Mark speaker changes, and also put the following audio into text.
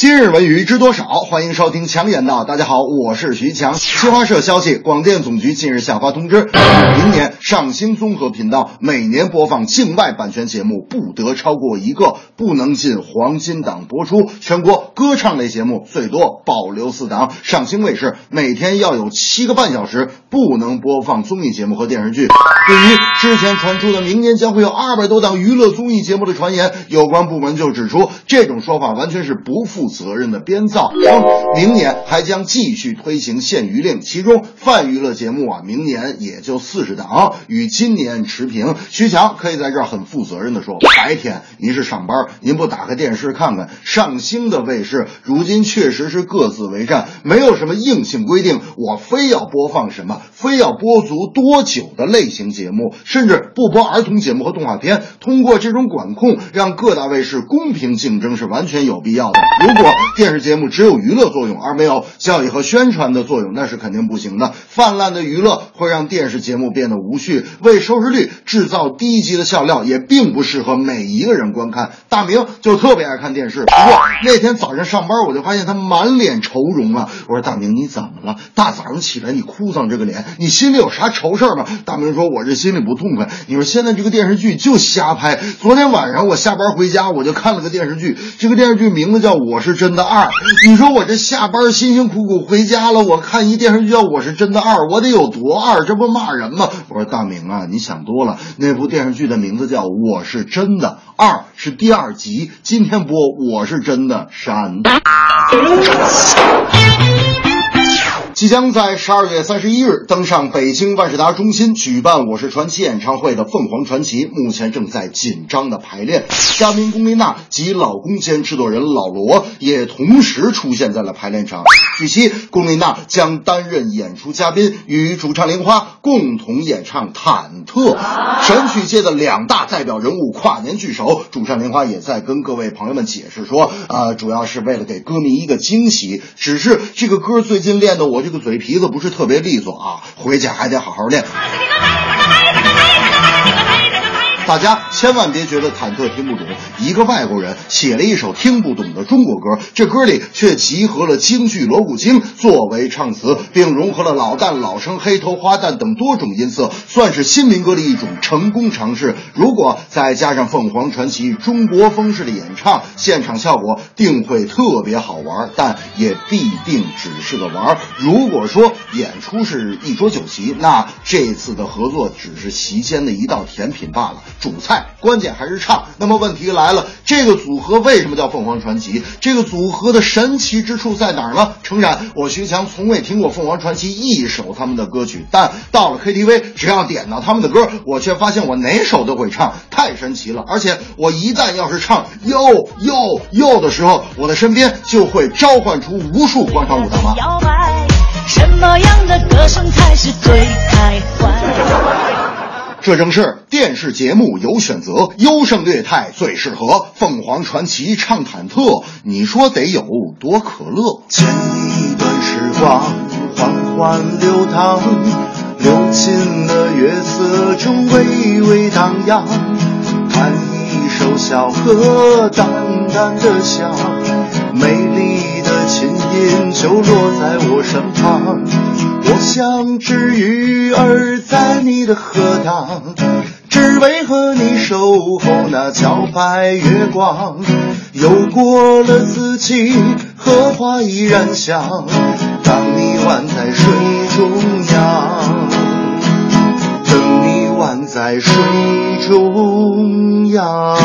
Speaker 1: 今日文娱知多少？欢迎收听强言道。大家好，我是徐强。新华社消息，广电总局近日下发通知，明年上星综合频道每年播放境外版权节目不得超过一个，不能进黄金档播出。全国歌唱类节目最多保留四档。上星卫视每天要有七个半小时不能播放综艺节目和电视剧。对于之前传出的明年将会有二百多档娱乐综艺节目的传言，有关部门就指出，这种说法完全是不负责任的编造。称明年还将继续推行限娱令，其中泛娱乐节目啊，明年也就四十档，与今年持平。徐强可以在这儿很负责任的说，白天您是上班，您不打开电视看看，上星的卫视如今确实是各自为战，没有什么硬性规定，我非要播放什么，非要播足多久的类型节目，甚至不播儿童节目和动画片。通过这种管控，让各大卫视公平竞争是完全有必要的。如果电视节目只有娱乐作用而没有教育和宣传的作用，那是肯定不行的。泛滥的娱乐会让电视节目变得无趣，为收视率制造低级的笑料，也并不适合每一个人观看。大明就特别爱看电视，不过那天早上上班，我就发现他满脸愁容啊。我说大明你怎么了？大早上起来你哭丧这个脸，你心里有啥愁事儿吗？大明说：“我这心里不痛快。你说现在这个电视剧就瞎拍。昨天晚上我下班回家，我就看了个电视剧，这个电视剧名字叫《我我是真的二》。你说我这下班辛辛苦苦回家了，我看一电视剧叫《我是真的二》，我得有多二？这不骂人吗？我说大明啊，你想多了。那部电视剧的名字叫《我是真的二》，是第二集，今天播《我是真的三》。即将在十二月三十一日登上北京万事达中心举办《我是传奇》演唱会的凤凰传奇，目前正在紧张的排练。嘉宾龚琳娜及老公兼制作人老罗也同时出现在了排练场。据悉，龚琳娜将担任演出嘉宾，与主唱玲花共同演唱《忐忑》。神曲界的两大代表人物跨年聚首，主唱玲花也在跟各位朋友们解释说，呃，主要是为了给歌迷一个惊喜。只是这个歌最近练的我这个嘴皮子不是特别利索啊，回去还得好好练。大家千万别觉得忐忑听不懂，一个外国人写了一首听不懂的中国歌，这歌里却集合了京剧锣鼓经作为唱词，并融合了老旦、老生、黑头花旦等多种音色，算是新民歌的一种成功尝试。如果再加上凤凰传奇中国风式的演唱，现场效果定会特别好玩，但也必定只是个玩。如果说演出是一桌酒席，那这次的合作只是席间的一道甜品罢了。主菜关键还是唱。那么问题来了，这个组合为什么叫凤凰传奇？这个组合的神奇之处在哪儿呢？诚然，我徐强从未听过凤凰传奇一首他们的歌曲，但到了 KTV，只要点到他们的歌，我却发现我哪首都会唱，太神奇了。而且我一旦要是唱哟哟哟的时候，我的身边就会召唤出无数广场舞大妈。
Speaker 2: 摇摆，什么样的歌声才是最开怀？
Speaker 1: 这正是电视节目有选择，优胜劣汰最适合。凤凰传奇唱忐忑，你说得有多可乐？
Speaker 3: 剪一段时光，缓缓流淌，流进了月色中微微荡漾。看一首小河淡淡的香，美丽的琴音就落在我身旁。像只鱼儿在你的荷塘，只为和你守候那皎白月光。游过了四季，荷花依然香，当你宛在水中央，等你宛在水中央。